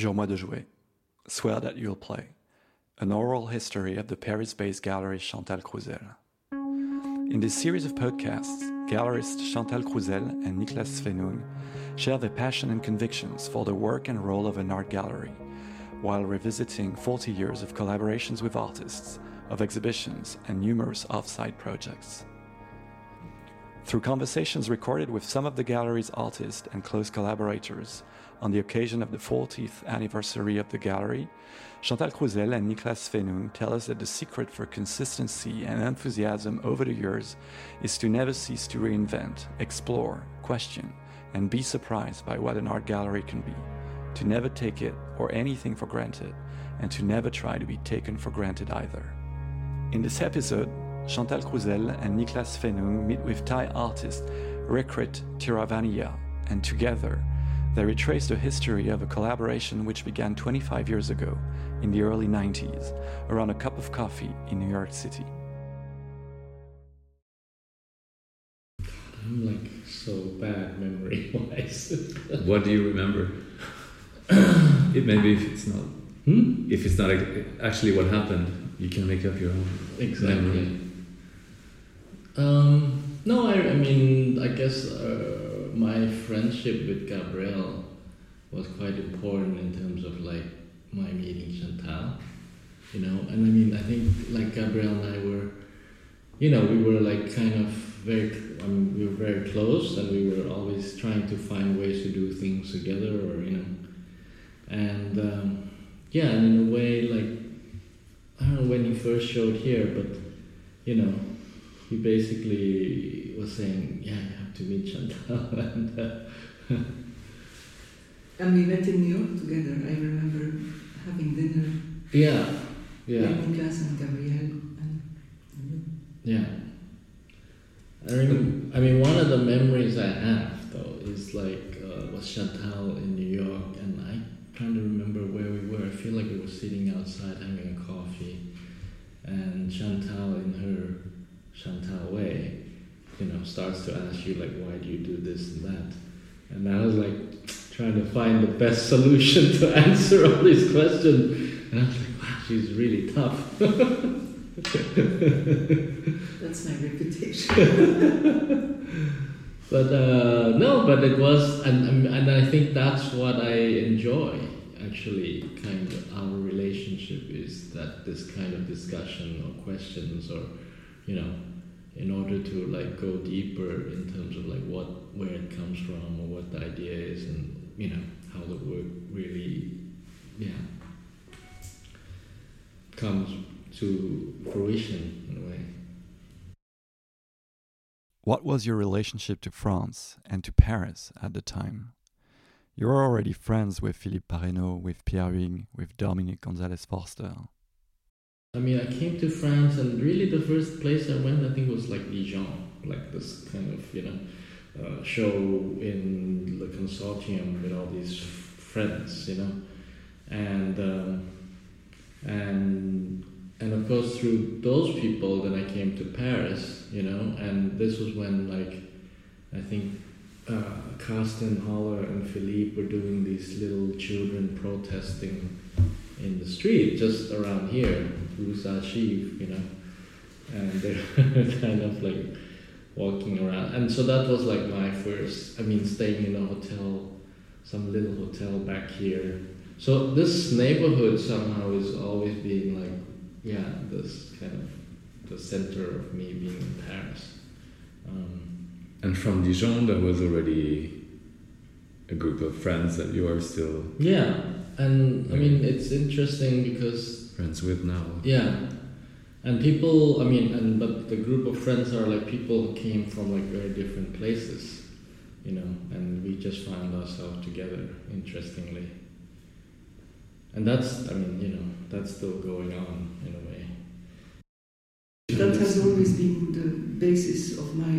Jure-moi de jouer. Swear that you'll play. An oral history of the Paris based gallery Chantal Crousel. In this series of podcasts, gallerists Chantal Crousel and Niklas Svennung share their passion and convictions for the work and role of an art gallery, while revisiting 40 years of collaborations with artists, of exhibitions, and numerous off site projects. Through conversations recorded with some of the gallery's artists and close collaborators on the occasion of the 40th anniversary of the gallery, Chantal Crousel and Niklas Svennung tell us that the secret for consistency and enthusiasm over the years is to never cease to reinvent, explore, question, and be surprised by what an art gallery can be, to never take it or anything for granted, and to never try to be taken for granted either. In this episode, Chantal Crousel and Niklas Svennung meet with Thai artist Rirkrit Tiravanija, and together they retrace the history of a collaboration which began 25 years ago, in the early 90s, around a cup of coffee in New York City. I'm like so bad memory wise. what do you remember? it maybe if it's not hmm? if it's not actually what happened, you can make up your own Exactly. memory. Um, no, I, I mean, I guess uh, my friendship with Gabriel was quite important in terms of like my meeting Chantal, you know. And I mean, I think like Gabriel and I were, you know, we were like kind of very, I mean, we were very close, and we were always trying to find ways to do things together, or you know, and um, yeah, and in a way, like I don't know when he first showed here, but you know, he basically was saying, "Yeah, you to meet Chantal," and uh, And we met in New York together. I remember having dinner yeah, yeah, Niklas and Gabriel. And, yeah. I mean, I mean, one of the memories I have though is like uh, was Chantal in New York, and I trying to remember where we were. I feel like we were sitting outside having a coffee, and Chantal in her Chantal way, you know, starts to ask you like, why do you do this and that? And I was like trying to find the best solution to answer all these questions. And I was like, wow, she's really tough. that's my reputation. But uh, no, but it was, and, and and I think that's what I enjoy. Actually, kind of our relationship is that this kind of discussion or questions, or you know, in order to like go deeper in terms of like what where it comes from or what the idea is, and you know how the work really, yeah, comes to fruition in a way. What was your relationship to France and to Paris at the time? You were already friends with Philippe Parreno, with Pierre Huyghe, with Dominique Gonzalez Foerster. I mean, I came to France, and really the first place I went, I think, was like Dijon, like this kind of, you know, uh, show in the consortium with all these friends, you know, and um, and and of course through those people, then I came to Paris, you know, and this was when like I think uh, Carsten Höller and Philippe were doing these little children protesting in the street just around here, Rue Archive, you know, and they're kind of like walking around. And so that was like my first, I mean, staying in a hotel, some little hotel back here. So this neighborhood somehow is always being like, yeah, this kind of the center of me being in Paris. Um, And from Dijon, there was already a group of friends that you are still yeah, and I mean, it's interesting because friends with now. Yeah, and people. I mean, and but the group of friends are like people who came from like very different places, you know, and we just found ourselves together. Interestingly, and that's. I mean, you know, that's still going on in a way. that has always been the basis of my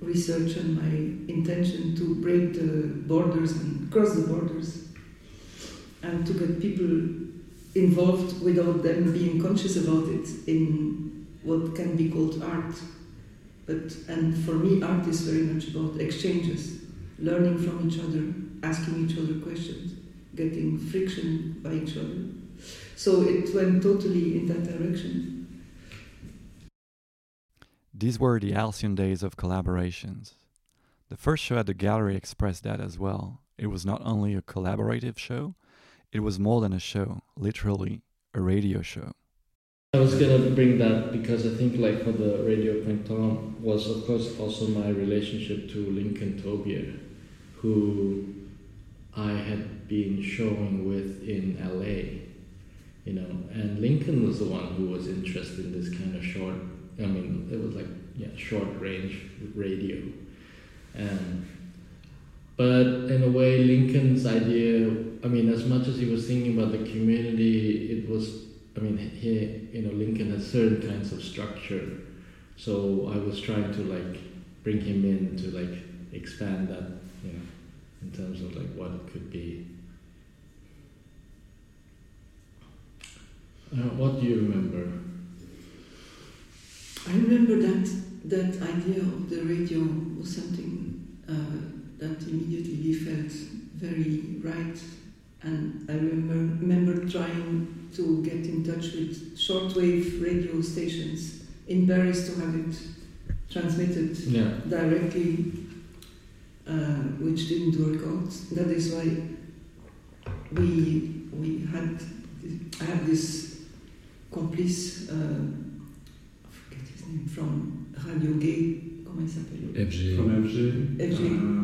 research and my intention to break the borders and cross the borders and to get people involved without them being conscious about it in what can be called art. But and for me, art is very much about exchanges, learning from each other, asking each other questions, getting friction by each other. So it went totally in that direction. These were the halcyon days of collaborations. The first show at the gallery expressed that as well. It was not only a collaborative show, it was more than a show, literally a radio show. I was gonna bring that because I think like for the Radio Printemps was of course also my relationship to Lincoln Tobier, who I had been showing with in LA, you know, and Lincoln was the one who was interested in this kind of short. I mean, it was like yeah, short range radio, and but in a way, Lincoln's idea. I mean, as much as he was thinking about the community, it was I mean, he, you know, Lincoln has certain kinds of structure. So I was trying to like bring him in to like expand that, you know, in terms of like what it could be. Uh, what do you remember? I remember that that idea of the radio was something uh, that immediately we felt very right, and I remember remember trying to get in touch with shortwave radio stations in Paris to have it transmitted Yeah. directly, uh, which didn't work out. That is why we we had I had this complice, uh, I forget his name, from Radio Gay. Comment il s'appelle? FG. From FG. FG. Uh,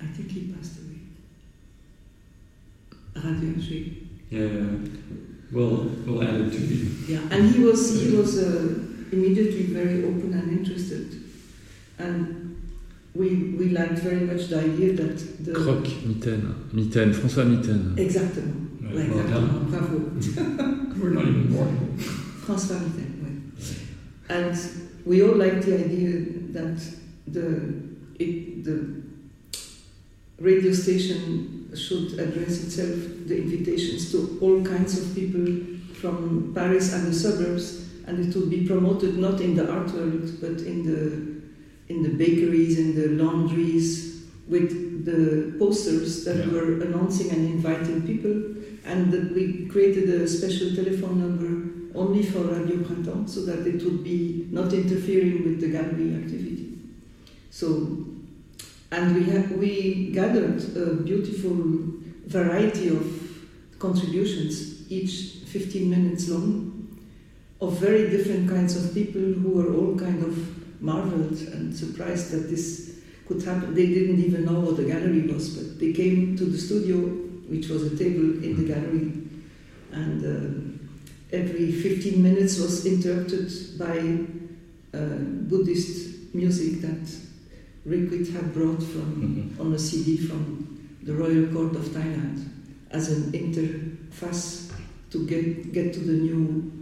I think he passed away. Radio FG. yeah, we'll we'll add it to you. Yeah, and he was he was uh, immediately very open and interested, and we we liked very much the idea that the Croc, Mitaine. Mitaine, François Mitaine. exactement, Ouais. Well exactement, bravo, We're not even born. François Mitterrand, ouais. and we all liked the idea that the it, the radio station should address itself the invitations to all kinds of people from Paris and the suburbs, and it would be promoted not in the art world but in the in the bakeries, in the laundries, with the posters that Yeah. were announcing and inviting people, and that we created a special telephone number only for Radio Printemps, so that it would be not interfering with the gallery activity. So, and we have we gathered a beautiful variety of contributions, each 15 minutes long, of very different kinds of people who were all kind of marveled and surprised that this could happen. They didn't even know what a gallery was, but they came to the studio, which was a table in the gallery, and uh, every 15 minutes was interrupted by uh, Buddhist music that Rirkrit had brought from mm-hmm. on a CD from the Royal Court of Thailand as an interface to get, get to the new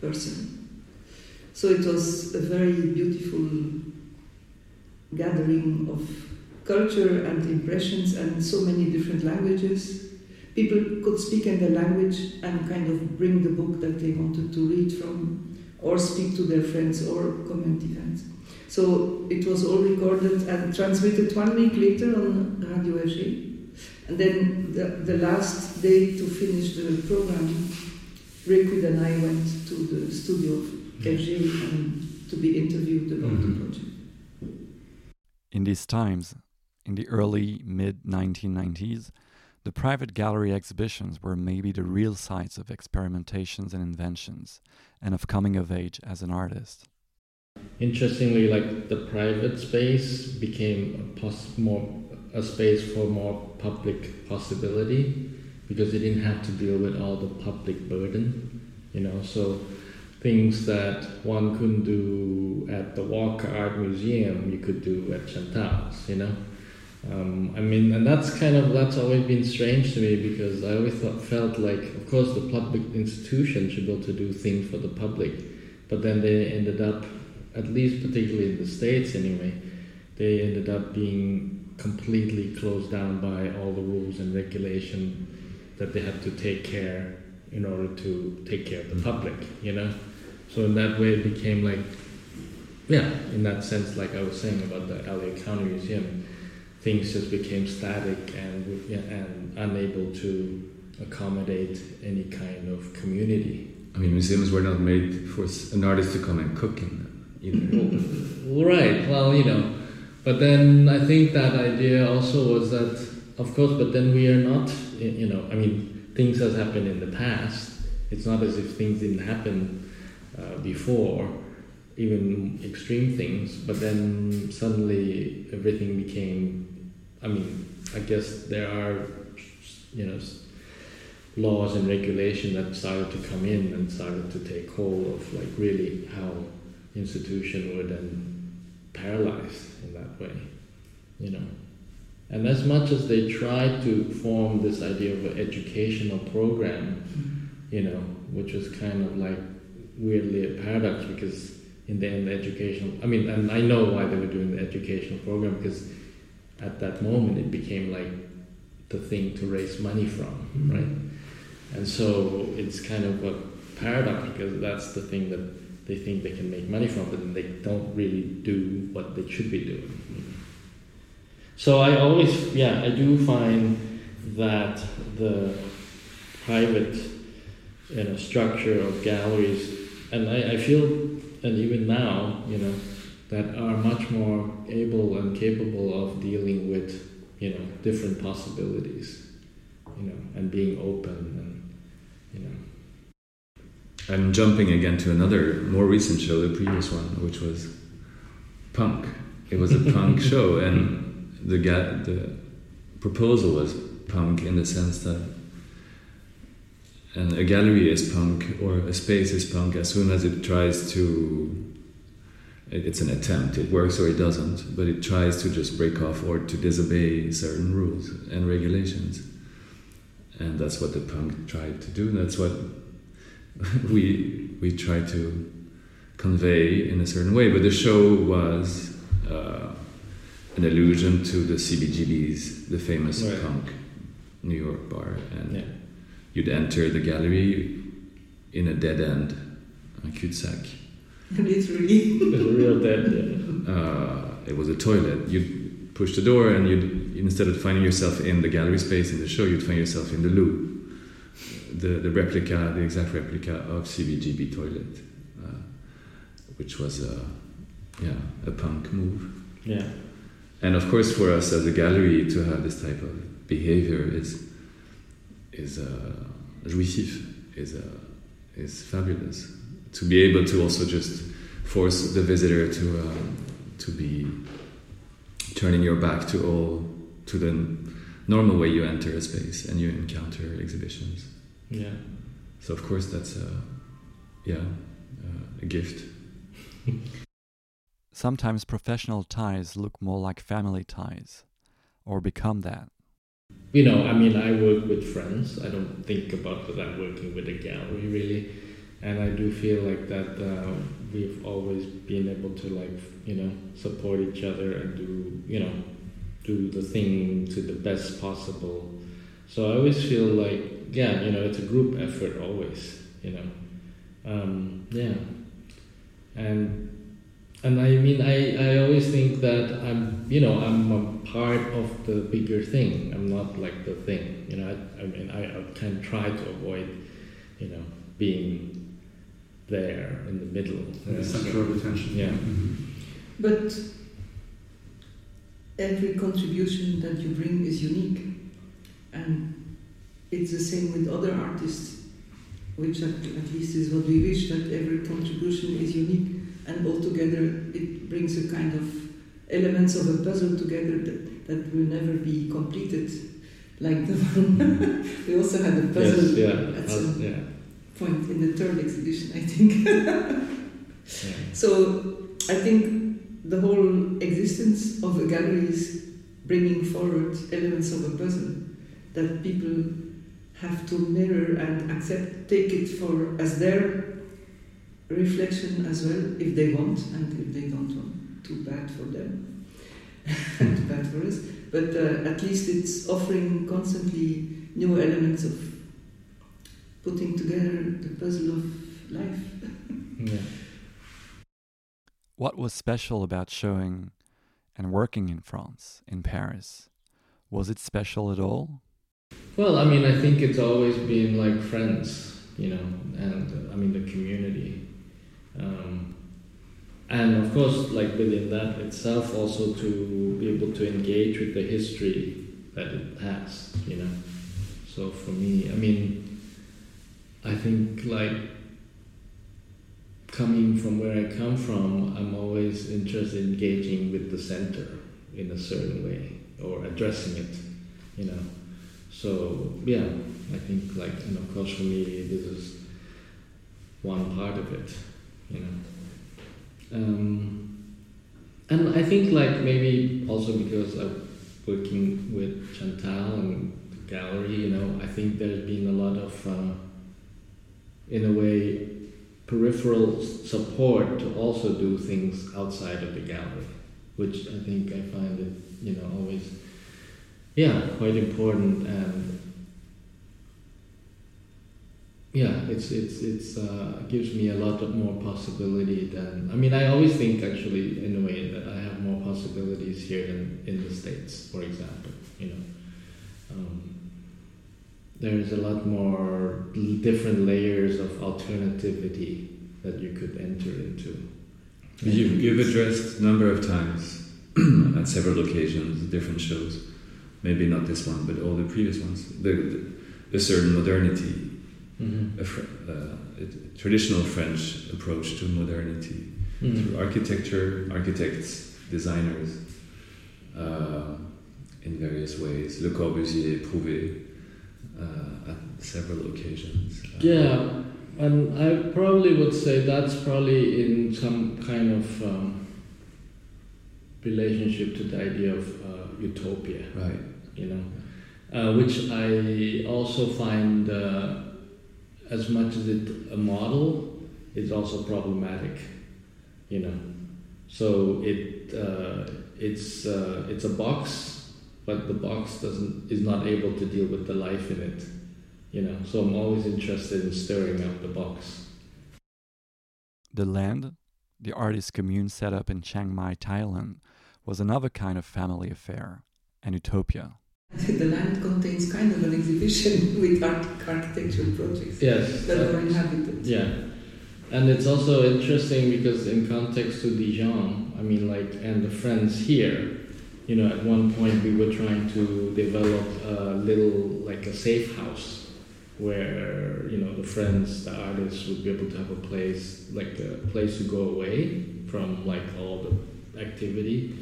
person. So it was a very beautiful gathering of culture and impressions and so many different languages. People could speak in their language and kind of bring the book that they wanted to read from, or speak to their friends, or comment events. So it was all recorded and transmitted one week later on Radio FG. And then the, the last day to finish the program, Rirkrit and I went to the studio of FG and to be interviewed about Mhm. the project. In these times, in the early mid 1990s, the private gallery exhibitions were maybe the real sites of experimentations and inventions, and of coming of age as an artist. Interestingly, like the private space became a pos- more a space for more public possibility because it didn't have to deal with all the public burden, you know. So things that one couldn't do at the Walker Art Museum, you could do at Chantal's, you know. Um, I mean, and that's kind of that's always been strange to me because I always thought, felt like, of course, the public institution should be able to do things for the public, but then they ended up, at least particularly in the states anyway, they ended up being completely closed down by all the rules and regulation that they had to take care in order to take care of the public, you know. So in that way, it became like, yeah, in that sense, like I was saying about the LA County Museum, things just became static and yeah, and unable to accommodate any kind of community. I mean, museums were not made for an artist to come and cook in either. Well, right. Well, you know, but then I think that idea also was that, of course, but then we are not, you know, I mean, things has happened in the past. It's not as if things didn't happen uh, before, even extreme things. But then suddenly everything became. I mean, I guess there are, you know, laws and regulation that started to come in and started to take hold of like really how institution were then paralyzed in that way, you know. And as much as they tried to form this idea of an educational program, mm-hmm. you know, which was kind of like weirdly a paradox because in the end, the educational, I mean, and I know why they were doing the educational program because at that moment it became like the thing to raise money from, mm-hmm. right? And so it's kind of a paradox because that's the thing that they think they can make money from, but then they don't really do what they should be doing. So I always, yeah, I do find that the private you know, structure of galleries, and I, I feel, and even now, you know, that are much more able and capable of dealing with, you know, different possibilities, you know, and being open and, you know. I'm jumping again to another more recent show, the previous one, which was punk. It was a punk show, and the the proposal was punk in the sense that and a gallery is punk or a space is punk as soon as it tries to it's an attempt. It works or it doesn't but it tries to just break off or to disobey certain rules and regulations. And that's what the punk tried to do. And that's what we we try to convey in a certain way. But the show was uh, an allusion to the CBGB's, the famous Right. punk New York bar, and Yeah. you'd enter the gallery in a dead end, a cul-de-sac. Literally. A real dead. Uh, it was a toilet. You'd push the door, and you'd instead of finding yourself in the gallery space in the show, you'd find yourself in the loo, the the replica, the exact replica of CBGB toilet, uh, which was a yeah a punk move. Yeah. And of course, for us as a gallery to have this type of behavior is is uh, jouissif, is uh, is fabulous. To be able to also just force the visitor to um, to be turning your back to all to the normal way you enter a space and you encounter exhibitions. Yeah. So of course that's a yeah uh, a gift. Sometimes professional ties look more like family ties, or become that. You know, I mean, I work with friends. I don't think about that I'm working with a gallery really, and I do feel like that uh, we've always been able to like you know support each other and do you know do the thing to the best possible. So I always feel like yeah, you know, it's a group effort always. You know, um, yeah, and and I mean, I, I always think that I'm, you know, I'm a part of the bigger thing. I'm not like the thing, you know. I, I mean, I, I kind of try to avoid, you know, being there in the middle. In The center of attention. Yeah. But every contribution that you bring is unique, and it's the same with other artists, which at, at least is what we wish that every contribution is unique, and altogether it brings a kind of elements of a puzzle together that, that will never be completed. Like the one we also had a puzzle Yes, yeah, at some yeah, point in the third exhibition, I think. yeah. So I think the whole existence of a gallery is bringing forward elements of a puzzle that people have to mirror and accept, take it for as their reflection as well, if they want, and if they don't want, too bad for them, too bad for us. But uh, at least it's offering constantly new elements of putting together the puzzle of life. yeah. What was special about showing and working in France, in Paris. Was it special at all? Well, I mean, I think it's always been like friends, you know, and uh, I mean the community. Um, and of course, like within that itself, also to be able to engage with the history that it has, you know. So for me, I mean, I think like coming from where I come from, I'm always interested in engaging with the center in a certain way or addressing it, you know. So yeah, I think like and of course for me this is one part of it, you know. Um, and I think like maybe also because I'm working with Chantal and the gallery, you know, I think there's been a lot of, uh, in a way, peripheral support to also do things outside of the gallery, which I think I find it, you know, always, yeah, quite important and yeah, it's it's it's uh, gives me a lot of more possibility than I mean I always think actually in a way that I have more possibilities here than in the states, for example. You know, um, there's a lot more different layers of alternativity that you could enter into. You've, you've addressed a number of times at several occasions, different shows. Maybe not this one, but all the previous ones. The, the, a certain modernity Mm-hmm. a, fr- uh, a traditional French approach to modernity Mm-hmm. through architecture, architects, designers, uh, in various ways. Le Corbusier, Prouvé, uh, at several occasions. Uh, Yeah, and I probably would say that's probably in some kind of um, relationship to the idea of uh, utopia, Right. You know, uh, which I also find, uh, as much as it a model, is also problematic, you know. So it uh, it's uh, it's a box, but the box doesn't is not able to deal with the life in it you know so i'm always interested in stirring up the box The land, the artist commune set up in Chiang Mai, Thailand, was another kind of family affair, an utopia. The land contains kind of an exhibition with art- architectural projects yes that are inhabited. yeah and it's also interesting because in context to dijon i mean like and the friends here you know at one point we were trying to develop a little like a safe house where you know the friends the artists would be able to have a place like a place to go away from like all the activity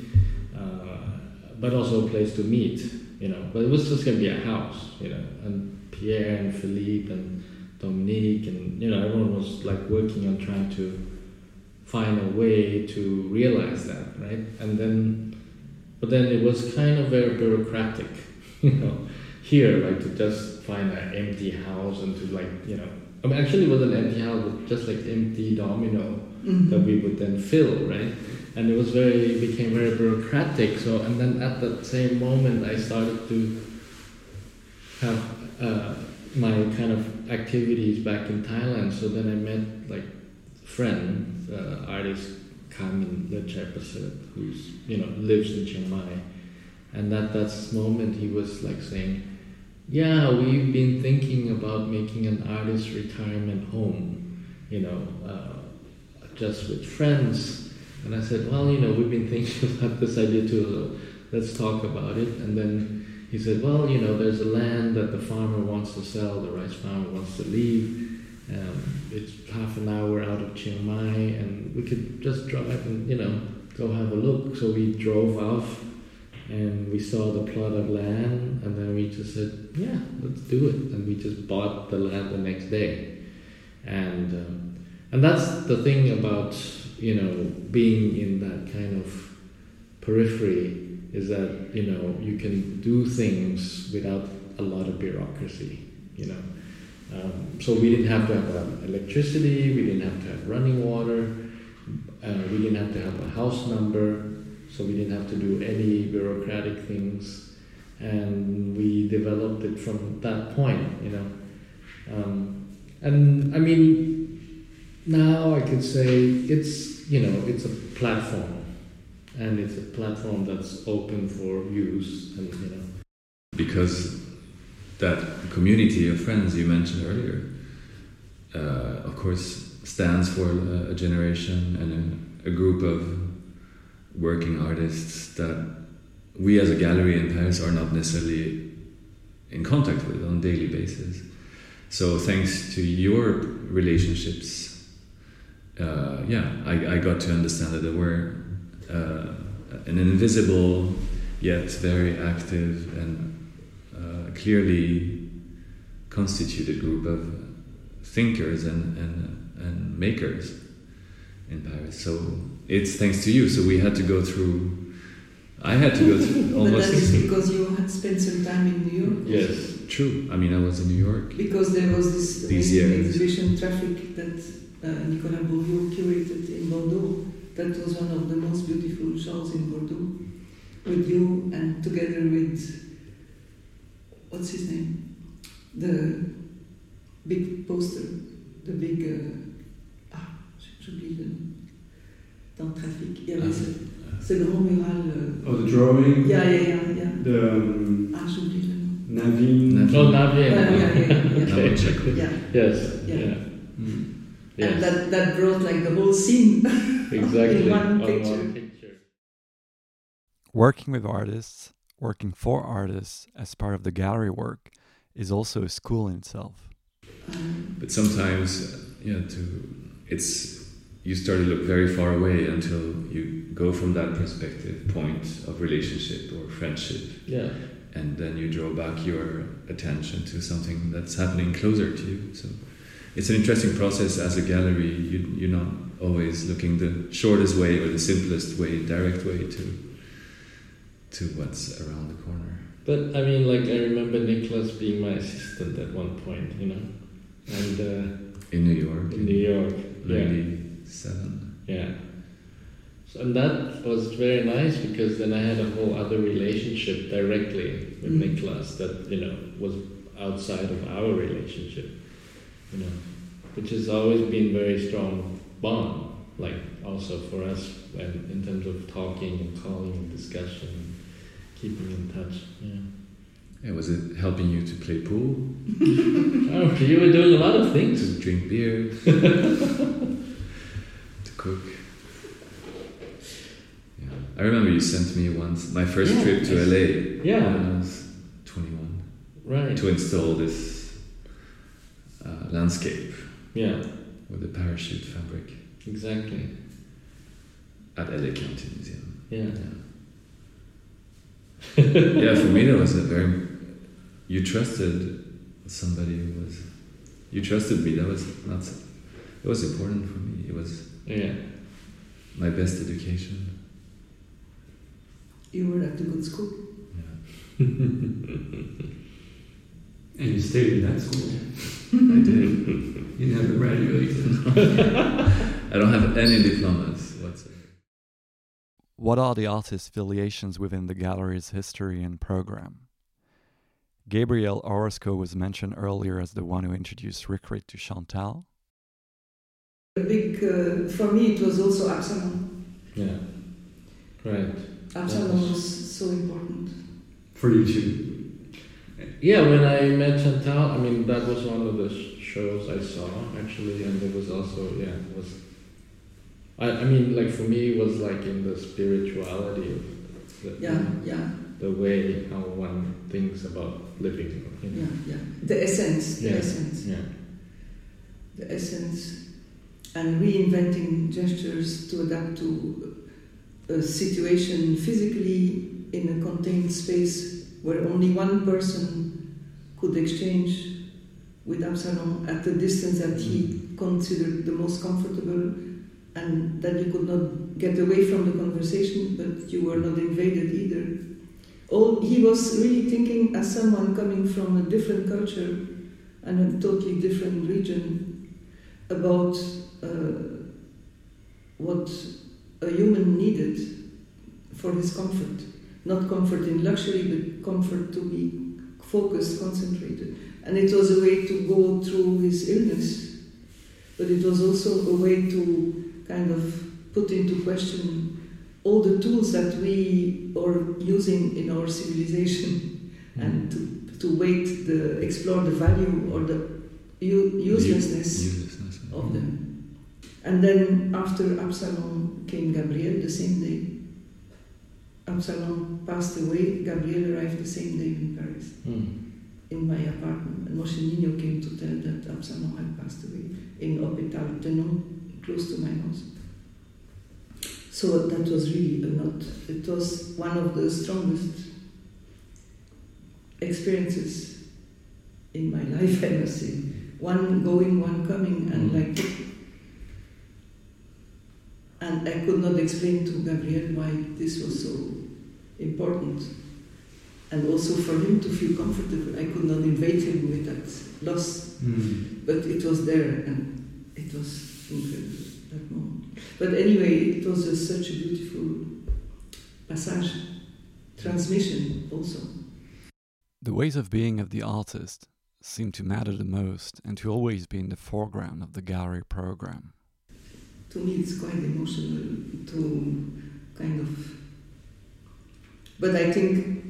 uh, but also a place to meet you know but it was just going to be a house you know and pierre and philippe and dominique and you know everyone was like working on trying to find a way to realize that right and then but then it was kind of very bureaucratic you know here like to just find an empty house and to like you know I mean actually it was an empty house but just like empty domino Mhm. that we would then fill, right? And it was very became very bureaucratic. So and then at that same moment, I started to have uh, my kind of activities back in Thailand. So then I met like friend uh, artist Kamin Lertchaiprasert, who's you know lives in Chiang Mai, and at that moment he was like saying. Yeah, we've been thinking about making an artist retirement home, you know, uh, just with friends. And I said, well, you know, we've been thinking about this idea too, let's talk about it. And then he said, well, you know, there's a land that the farmer wants to sell, the rice farmer wants to leave. Um, it's half an hour out of Chiang Mai, and we could just drive and, you know, go have a look. So we drove off and we saw the plot of land, and then we just said, yeah, let's do it. And we just bought the land the next day. And um, and that's the thing about you know being in that kind of periphery is that you know you can do things without a lot of bureaucracy you know. Um, so we didn't have to have um, electricity we didn't have to have running water uh, we didn't have to have a house number so we didn't have to do any bureaucratic things. And we developed it from that point you know. Um, and i mean now I could say it's you know it's a platform, and it's a platform that's open for use, and you know. because that community of friends you mentioned earlier, uh, of course, stands for a, generation and a, a group of working artists that we as a gallery in Paris are not necessarily in contact with on a daily basis. So thanks to your relationships, uh, yeah, I, I got to understand that there were uh, an invisible yet very active and uh, clearly constituted group of thinkers and, and, and makers in Paris. So it's thanks to you. So we had to go through. I had to go through almost. But that is because you had spent some time in New York. Yes. True. I mean, I was in New York. Because there was this These years. exhibition traffic that Nicolas Bourriot curated in Bordeaux. That was one of the most beautiful shows in Bordeaux. With you and together with what's his name? The big poster, the big uh, ah, j'oublie le nom. Dans Trafic, il y avait ce, ce grand mural. euh, Oh, the drawing? yeah, yeah, yeah, yeah. The um, Ah, j'oublie le nom. Naveen. Naveen. Oh, Navien. Yeah, yeah, yeah, yeah. Yeah. Yes. Yeah. Yeah. Mm. Yes. And that, that brought like the whole scene. exactly. in one picture. one picture. Working with artists, working for artists as part of the gallery work is also a school in itself. Um, But sometimes, uh, yeah, to it's you start to look very far away until you go from that perspective point of relationship or friendship, Yeah. and then you draw back your attention to something that's happening closer to you. So it's an interesting process as a gallery. You, you're not always looking the shortest way or the simplest way, direct way to to what's around the corner. But I mean, like I remember Niklas being my assistant at one point, you know, and uh, In New York, in New York. Yeah. '97. Yeah. So, and that was very nice because then I had a whole other relationship directly with Mm. Niklas that you know was outside of our relationship, you know, which has always been very strong bond. Like also for us, and in terms of talking and calling and discussion, and keeping in touch. Yeah. Yeah, was it helping you to play pool, Oh, you were doing a lot of things. to drink beer, to cook? Yeah, I remember you sent me once my first Yeah. trip to LA Yeah. when I was 21 Right. to install this landscape Yeah. with the parachute fabric Exactly. at LA County Museum. Yeah. Yeah. yeah, for me that was a very. You trusted somebody who was. You trusted me. That was not. It was important for me. It was Yeah. my best education. you were at a good school. Yeah, And you stayed in that school. I did. You never graduated. I don't have any diplomas whatsoever. What are the artist's affiliations within the gallery's history and program? Gabriel Orozco was mentioned earlier as the one who introduced Rirkrit to Chantal. A big, uh, for me, it was also Absalon. Yeah. Right. Absalon was so important. For you too. Yeah, when I met Chantal, I mean that was one of the sh- shows I saw actually, and it was also yeah it was. I I mean like for me it was like in the spirituality of the, Yeah, yeah, the way how one thinks about living. You yeah, know? yeah. The essence, the Yeah. essence, Yeah. the essence, and reinventing gestures to adapt to a situation physically in a contained space where only one person could exchange with Absalon at the distance that he considered the most comfortable and that you could not get away from the conversation but you were not invaded either. All, he was really thinking as someone coming from a different culture and a totally different region about uh, what a human needed for his comfort. Not comfort in luxury, but comfort to be focused, concentrated. And it was a way to go through his illness, but it was also a way to kind of put into question all the tools that we are using in our civilization hmm. and to, to weight the explore the value or the uselessness Uselessness. of them. And then after Absalon came Gabriel the same day. Absalon passed away, Gabriel arrived the same day in Paris, Mm. in my apartment. And Moshe Ninio came to tell that Absalon had passed away in Hôpital Tenon, close to my house. So that was really a lot. It was one of the strongest experiences in my life, I must say. One going, one coming, and Mm. like. And I could not explain to Gabriel why this was so important. And also for him to feel comfortable. I could not invade him with that loss Mm. but it was there and it was incredible that moment. But anyway, it was a, such a beautiful passage, transmission also. The ways of being of the artist seem to matter the most and to always be in the foreground of the gallery program. To me, it's quite emotional to kind of. But I think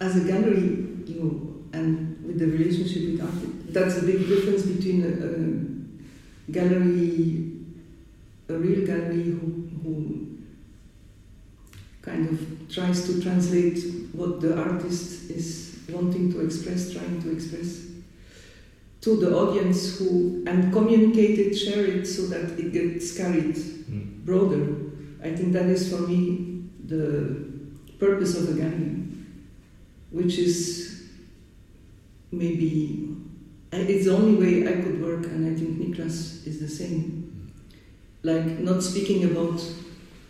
as a gallery, you know, and with the relationship with art, that's a big difference between a, a gallery, a real gallery who, who kind of tries to translate what the artist is wanting to express, trying to express, to the audience who and communicate it, share it, so that it gets carried Mm. broader. I think that is for me the purpose of the gallery, which is maybe it's the only way I could work, and I think Niklas is the same. Like not speaking about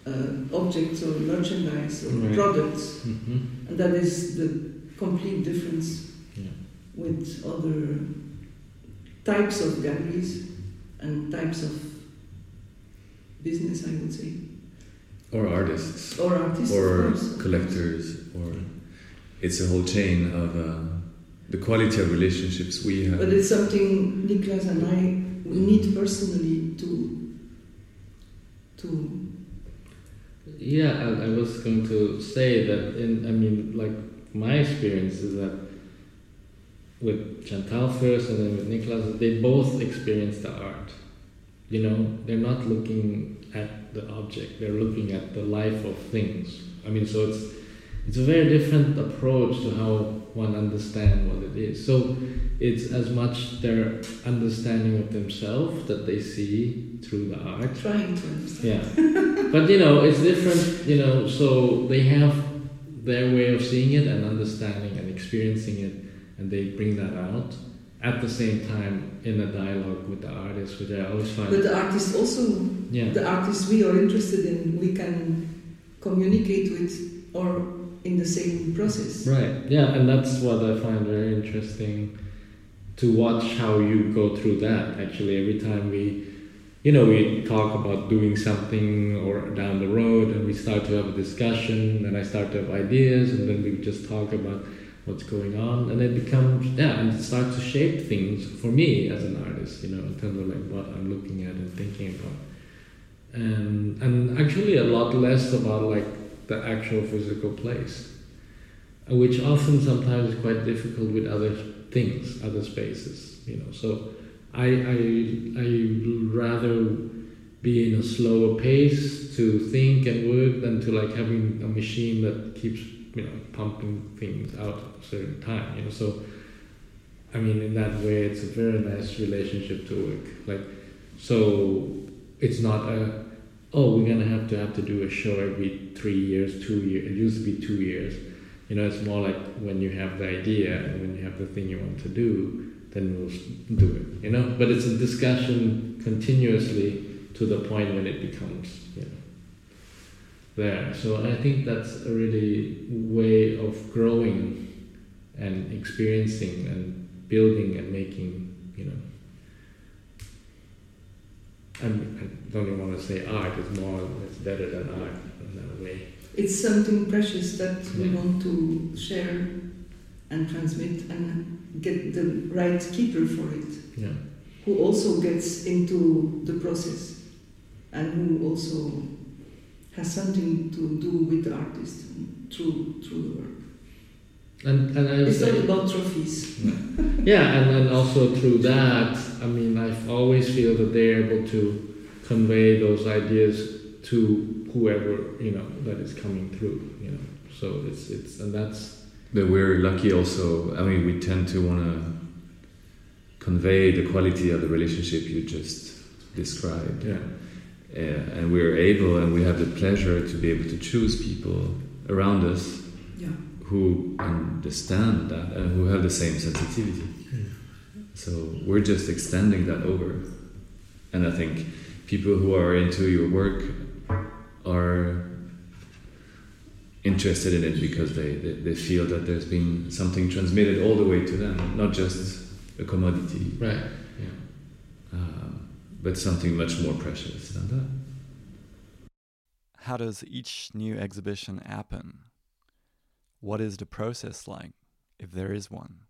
uh, objects or merchandise or Right. products, Mhm. and that is the complete difference Yeah. with other types of galleries and types of business, I would say, Or artists. or artists, or collectors, or it's a whole chain of uh, the quality of relationships we have. But it's something Niklas and I we need personally to to Yeah, I, I was going to say that in I mean like my experience is that with Chantal first and then with Niklas, they both experience the art. You know, they're not looking at the object; they're looking at the life of things. I mean, so it's it's a very different approach to how one understands what it is. So it's as much their understanding of themselves that they see through the art, trying to understand. yeah. but you know, it's different, you know, so they have their way of seeing it and understanding and experiencing it and they bring that out at the same time in a dialogue with the artist, which I always find But the artist also, yeah. the artists we are interested in, we can communicate with or in the same process. Right. Yeah, and that's what I find very interesting to watch how you go through that. Actually, every time we, you know, we talk about doing something or down the road, and we start to have a discussion, and I start to have ideas, and then we just talk about what's going on, and it becomes yeah, and it starts to shape things for me as an artist. You know, in terms of like what I'm looking at and thinking about. And, and actually a lot less about like the actual physical place which often sometimes is quite difficult with other things, other spaces, you know. So I I I rather be in a slower pace to think and work than to like having a machine that keeps you know pumping things out at a certain time, you know. So I mean, in that way, it's a very nice relationship to work. Like, so it's not a oh we're gonna have to have to do a show every three years, two years. It used to be two years you know, it's more like when you have the idea and when you have the thing you want to do, then we'll do it, you know. But it's a discussion continuously to the point when it becomes, you know, there. So I think that's a really way of growing and experiencing and building and making, you know. I'm, I don't even want to say art. It's more, it's better than art in that way. It's something precious that we want to share and transmit and get the right keeper for it, Yeah. who also gets into the process and who also has something to do with the artist through through the work. And and I It's not about trophies. yeah, and then also through that, I mean, I always feel that they're able to convey those ideas to whoever you know that is coming through. You know, so it's it's and that's But we're lucky also. I mean, we tend to want to convey the quality of the relationship you just described. yeah. Uh, and we're able and we have the pleasure to be able to choose people around us Yeah. who understand that and who have the same sensitivity. So we're just extending that over. And I think people who are into your work are interested in it because they, they, they feel that there's been something transmitted all the way to them, not just a commodity, Right. Yeah. but something much more precious than that. How does each new exhibition happen? What is the process like, if there is one?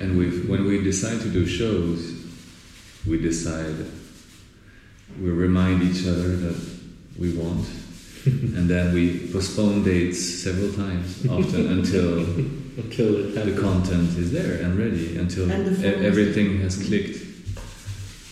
And we when we decide to do shows, we decide, we remind each other that we want, and then we postpone dates several times, often until Until the content is there and ready, until the e- everything has clicked.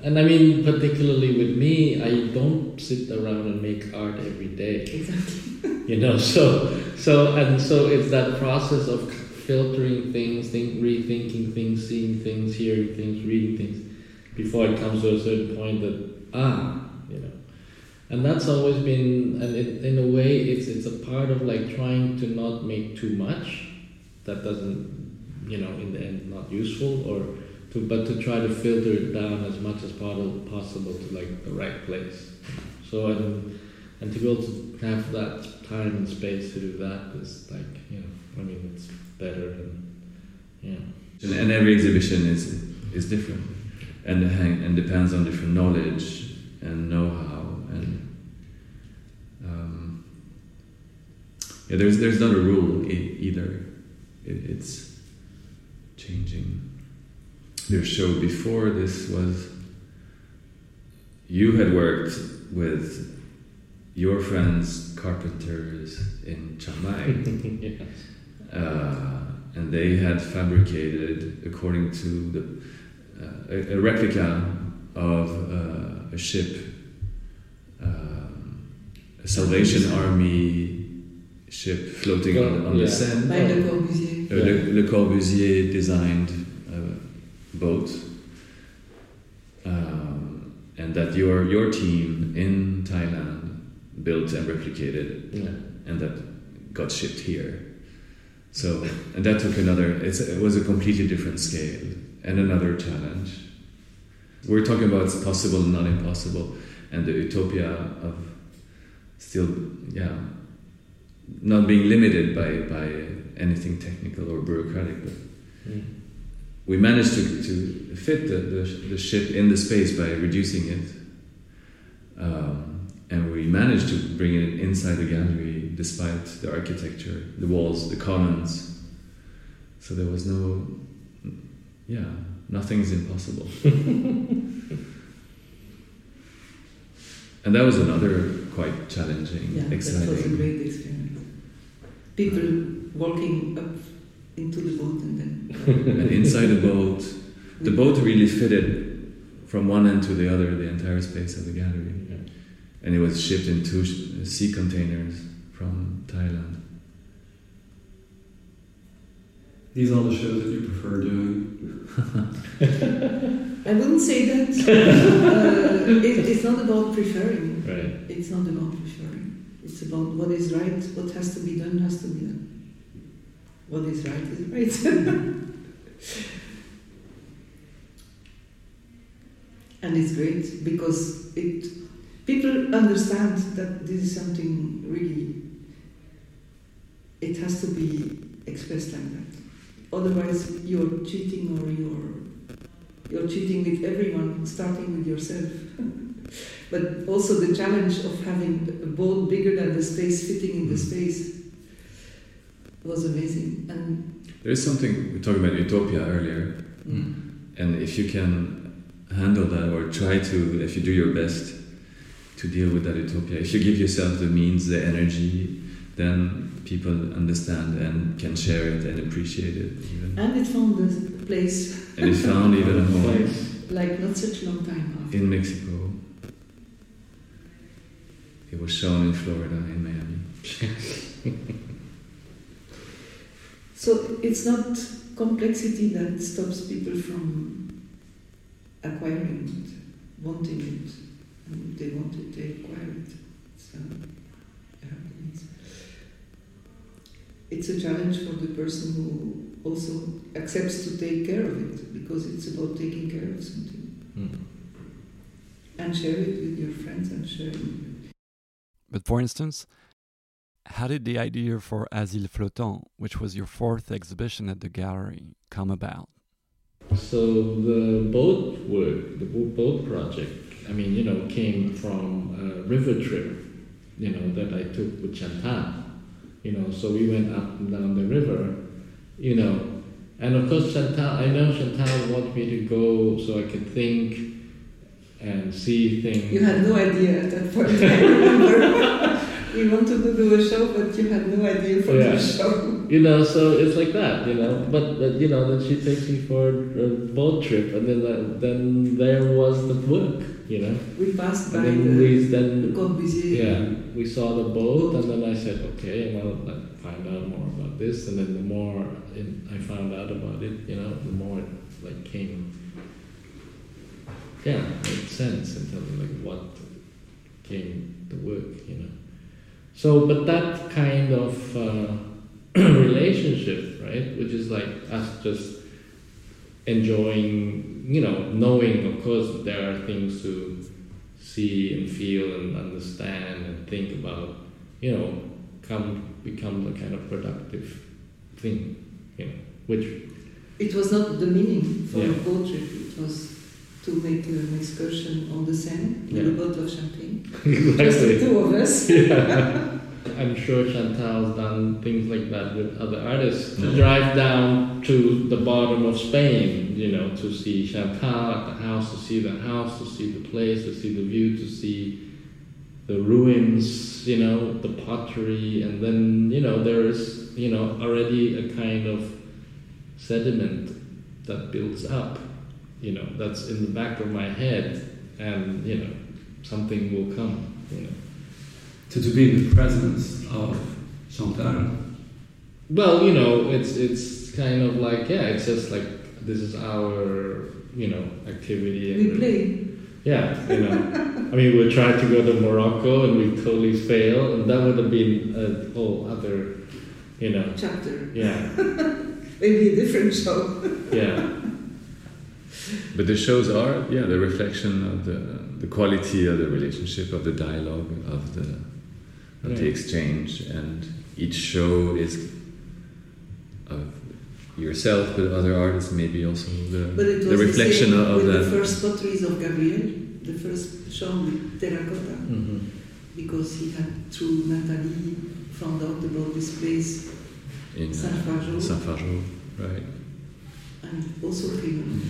And I mean, particularly with me, I don't sit around and make art every day. Exactly. You know, so so and so it's that process of filtering things, think, rethinking things, seeing things, hearing things, reading things, before it comes to a certain point that ah, you know, and that's always been, and it, in a way, it's it's a part of like trying to not make too much that doesn't, you know, in the end, not useful or. To, but to try to filter it down as much as possible, to like the right place. So and and to be able to have that time and space to do that is like you know I mean it's better than yeah And, and every exhibition is is different, and and depends on different knowledge and know-how and um, yeah. There's there's not a rule either. It, it's changing. Your show before this was you had worked with your friends carpenters in Chiang Mai. yeah uh, and they had fabricated, according to the uh, a, a replica of uh, a ship, um, a Salvation Army ship floating on, on Yeah. the Seine. By Le Corbusier. Uh, Le, Le Corbusier designed a boat, um, and that your your team in Thailand built and replicated yeah and that got shipped here. So, and that took another, it's, it was a completely different scale and another challenge. We're talking about it's possible not impossible, and the utopia of still, yeah, not being limited by, by anything technical or bureaucratic, but Mm. We managed to, to fit the, the, the ship in the space by reducing it. Um, and we managed to bring it inside the gallery despite the architecture, the walls, the columns. So there was no, yeah, nothing's impossible. and that was another quite challenging, Yeah, that was a exciting. great experience. People walking up into the boat and then. and inside the boat, the boat really fitted from one end to the other, the entire space of the gallery. yeah And it was shipped in two sea containers from Thailand. These are the shows that you prefer doing. I wouldn't say that. uh, it, it's not about preferring. right It's not about preferring. It's about what is right, what has to be done has to be done. What is right is right. and it's great because it people understand that this is something really it has to be expressed like that. Otherwise you're cheating or you're you're cheating with everyone, starting with yourself. but also the challenge of having a boat bigger than the space fitting in the Mm. space was amazing. And There is something, we talked about utopia earlier, mm, and if you can handle that or try to, if you do your best, to deal with that utopia. If you give yourself the means, the energy, then people understand and can share it and appreciate it. Even. And it found a place. And it found even a home Place. like not such a long time after. in Mexico. It was shown in Florida, in Miami. So it's not complexity that stops people from acquiring it, wanting it. And if they want it, they acquire it. It's, yeah, it's, it's a challenge for the person who also accepts to take care of it because it's about taking care of something Mm. and share it with your friends and share it. But for instance, how did the idea for Asile Flottant, which was your fourth exhibition at the gallery, come about? So the boat work, the boat project, I mean, you know, came from a river trip, you know, that I took with Chantal. You know, so we went up and down the river, you know, and of course Chantal, I know Chantal wanted me to go so I could think and see things. You had no idea at that point, I remember. we wanted to do a show, but you had no idea for Yeah. the show. You know, so it's like that, you know. But, but you know, then she takes me for a boat trip, and then uh, then there was the work, you know. We passed by And then the, we then Corbusier. yeah we saw the boat, and then I said, okay, well, like find out more about this, and then the more in, I found out about it, you know, the more it like came. Yeah, made sense in terms of like what came the work, you know. So, but that kind of uh, relationship, right, which is like us just enjoying, you know, knowing, of course, there are things to see and feel and understand and think about, you know, come become a kind of productive thing, you know, which It was not the meaning for Yeah. boat trip, it was to make an excursion on the Seine with Yeah. a bottle of champagne. Just the two of us. yeah. I'm sure Chantal's done things like that with other artists. To drive down to the bottom of Spain, you know, to see Chantal at the house, to see the house, to see the place, to see the view, to see the ruins, you know, the pottery, and then, you know, there is, you know, already a kind of sediment that builds up, you know, that's in the back of my head, and, you know, something will come, you know. To, to be in the presence of Chantal. Well, you know, it's it's kind of like yeah, it's just like this is our you know activity. And We played. Yeah, you know. I mean, we tried to go to Morocco and we totally failed, and that would have been a whole other, you know. chapter. Yeah, Maybe a different show. yeah, But the shows are, yeah, the reflection of the the quality of the relationship, of the dialogue, of the of the exchange, and each show is of yourself, but other artists, maybe also the, But it was the reflection same of with that. the first potteries of Gabriel, the first show with terracotta, hmm because he had, through Nathalie, found out about this place, in Saint Fargeau. Saint Fargeau, right? and also Freeman.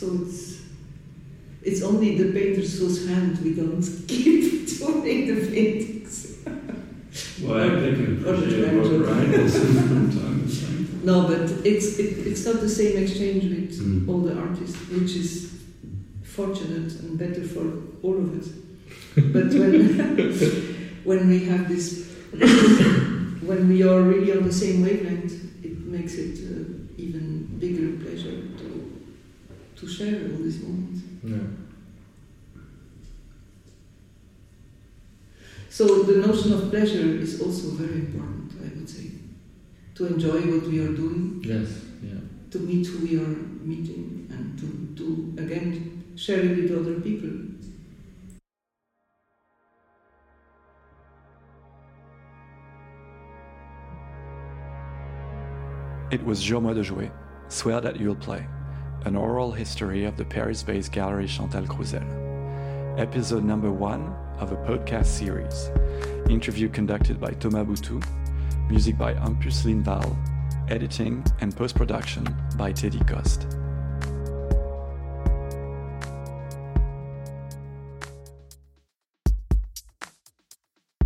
So it's it's only the painters whose hand we don't keep doing the paintings. Well, Or the appreciate both rivals from time to time. No, but it's it, it's not the same exchange with Mm. all the artists, which is fortunate and better for all of us. But when when we have this, when we are really on the same wavelength, it makes it uh, even bigger pleasure to to share all these moments. yeah. So the notion of pleasure is also very important, I would say, to enjoy what we are doing, Yes, yeah. to meet who we are meeting, and to, to again share it with other people. It was Jurez-moi de jouer, Swear That You'll Play, an oral history of the Paris based gallery Chantal Crousel. Episode number one of a podcast series. Interview conducted by Thomas Boutoux, music by Ampus Linval, editing and post production by Teddy Coste.